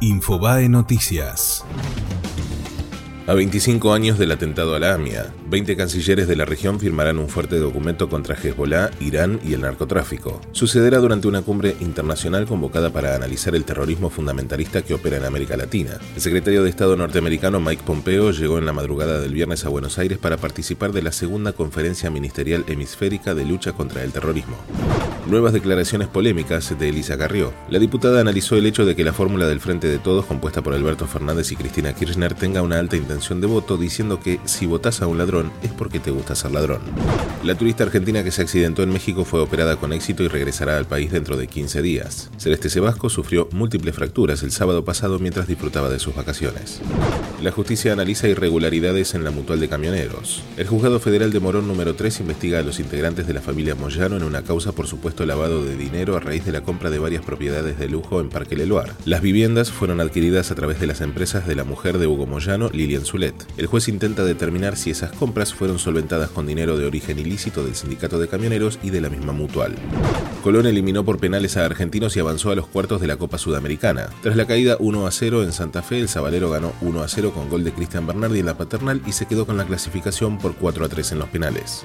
Infobae Noticias. A 25 años del atentado a la AMIA, 20 cancilleres de la región firmarán un fuerte documento contra Hezbollah, Irán y el narcotráfico. Sucederá durante una cumbre internacional convocada para analizar el terrorismo fundamentalista que opera en América Latina. El secretario de Estado norteamericano Mike Pompeo llegó en la madrugada del viernes a Buenos Aires para participar de la segunda conferencia ministerial hemisférica de lucha contra el terrorismo. Nuevas declaraciones polémicas de Elisa Carrió. La diputada analizó el hecho de que la fórmula del Frente de Todos, compuesta por Alberto Fernández y Cristina Kirchner, tenga una alta intención de voto, diciendo que si votas a un ladrón es porque te gusta ser ladrón. La turista argentina que se accidentó en México fue operada con éxito y regresará al país dentro de 15 días. Celeste Sebasco sufrió múltiples fracturas el sábado pasado mientras disfrutaba de sus vacaciones. La justicia analiza irregularidades en la mutual de camioneros. El juzgado federal de Morón número 3 investiga a los integrantes de la familia Moyano en una causa por lavado de dinero a raíz de la compra de varias propiedades de lujo en Parque Leloir. Las viviendas fueron adquiridas a través de las empresas de la mujer de Hugo Moyano, Lilian Zulet. El juez intenta determinar si esas compras fueron solventadas con dinero de origen ilícito del sindicato de camioneros y de la misma mutual. Colón eliminó por penales a Argentinos y avanzó a los cuartos de la Copa Sudamericana. Tras la caída 1 a 0 en Santa Fe, el Sabalero ganó 1 a 0 con gol de Cristian Bernardi en la paternal y se quedó con la clasificación por 4 a 3 en los penales.